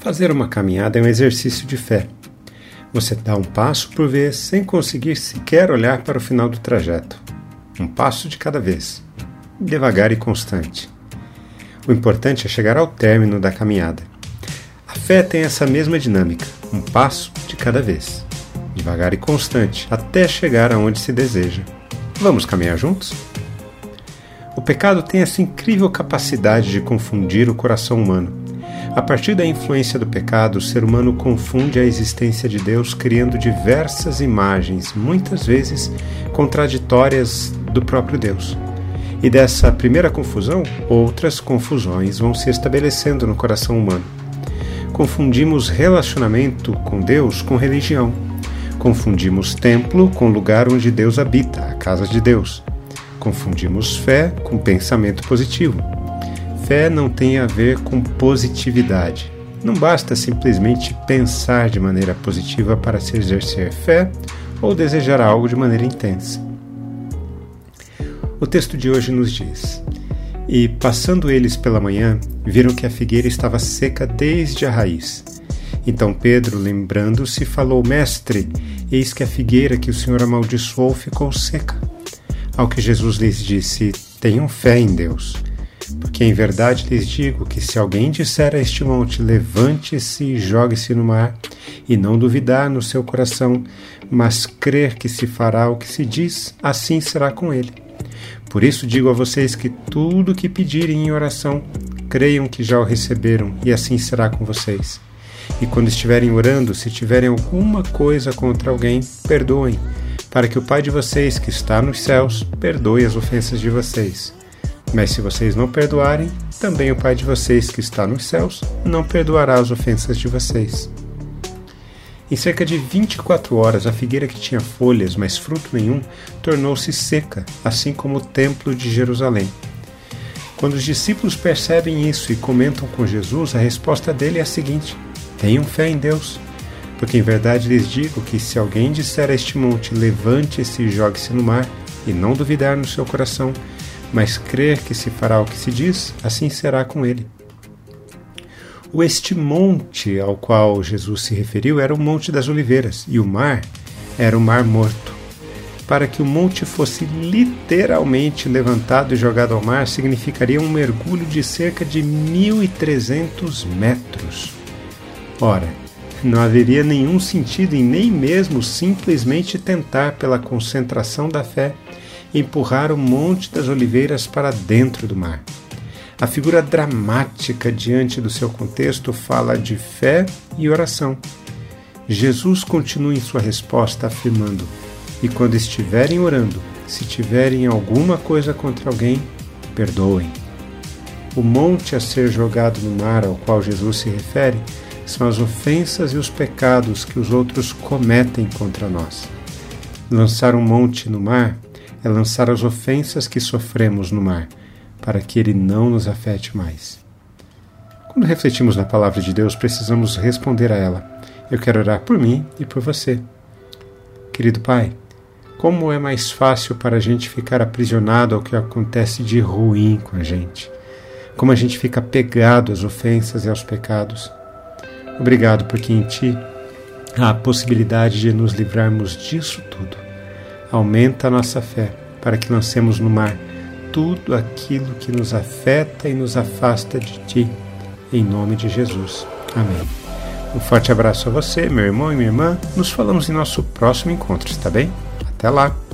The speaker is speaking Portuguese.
Fazer uma caminhada é um exercício de fé. Você dá um passo por vez sem conseguir sequer olhar para o final do trajeto. Um passo de cada vez, devagar e constante. O importante é chegar ao término da caminhada. A fé tem essa mesma dinâmica, um passo de cada vez, devagar e constante, até chegar aonde se deseja. Vamos caminhar juntos? O pecado tem essa incrível capacidade de confundir o coração humano a partir da influência do pecado, o ser humano confunde a existência de Deus criando diversas imagens, muitas vezes contraditórias do próprio Deus. E dessa primeira confusão, outras confusões vão se estabelecendo no coração humano. Confundimos relacionamento com Deus com religião. Confundimos templo com lugar onde Deus habita, a casa de Deus. Confundimos fé com pensamento positivo fé não tem a ver com positividade. Não basta simplesmente pensar de maneira positiva para se exercer fé ou desejar algo de maneira intensa. O texto de hoje nos diz: E passando eles pela manhã, viram que a figueira estava seca desde a raiz. Então Pedro, lembrando-se, falou: Mestre, eis que a figueira que o Senhor amaldiçoou ficou seca. Ao que Jesus lhes disse: Tenham fé em Deus. Porque em verdade lhes digo que se alguém disser a este monte, levante-se e jogue-se no mar, e não duvidar no seu coração, mas crer que se fará o que se diz, assim será com ele. Por isso digo a vocês que tudo o que pedirem em oração, creiam que já o receberam, e assim será com vocês. E quando estiverem orando, se tiverem alguma coisa contra alguém, perdoem, para que o Pai de vocês, que está nos céus, perdoe as ofensas de vocês. Mas se vocês não perdoarem, também o Pai de vocês que está nos céus não perdoará as ofensas de vocês. Em cerca de 24 horas, a figueira que tinha folhas, mas fruto nenhum, tornou-se seca, assim como o templo de Jerusalém. Quando os discípulos percebem isso e comentam com Jesus, a resposta dele é a seguinte: Tenham fé em Deus. Porque em verdade lhes digo que se alguém disser a este monte, levante-se e jogue-se no mar, e não duvidar no seu coração, mas crer que se fará o que se diz, assim será com ele. O este monte ao qual Jesus se referiu era o Monte das Oliveiras, e o mar era o Mar Morto. Para que o monte fosse literalmente levantado e jogado ao mar, significaria um mergulho de cerca de 1.300 metros. Ora, não haveria nenhum sentido em nem mesmo simplesmente tentar, pela concentração da fé, empurrar o Monte das Oliveiras para dentro do mar. A figura dramática diante do seu contexto fala de fé e oração. Jesus continua em sua resposta afirmando: E quando estiverem orando, se tiverem alguma coisa contra alguém, perdoem. O monte a ser jogado no mar ao qual Jesus se refere são as ofensas e os pecados que os outros cometem contra nós. Lançar um monte no mar é lançar as ofensas que sofremos no mar, para que ele não nos afete mais. Quando refletimos na palavra de Deus, precisamos responder a ela. Eu quero orar por mim e por você. Querido Pai, como é mais fácil para a gente ficar aprisionado ao que acontece de ruim com a gente. Como a gente fica pegado às ofensas e aos pecados. Obrigado porque em Ti há a possibilidade de nos livrarmos disso tudo aumenta a nossa fé, para que lancemos no mar tudo aquilo que nos afeta e nos afasta de Ti, em nome de Jesus. Amém. Um forte abraço a você, meu irmão e minha irmã. Nos falamos em nosso próximo encontro, está bem? Até lá!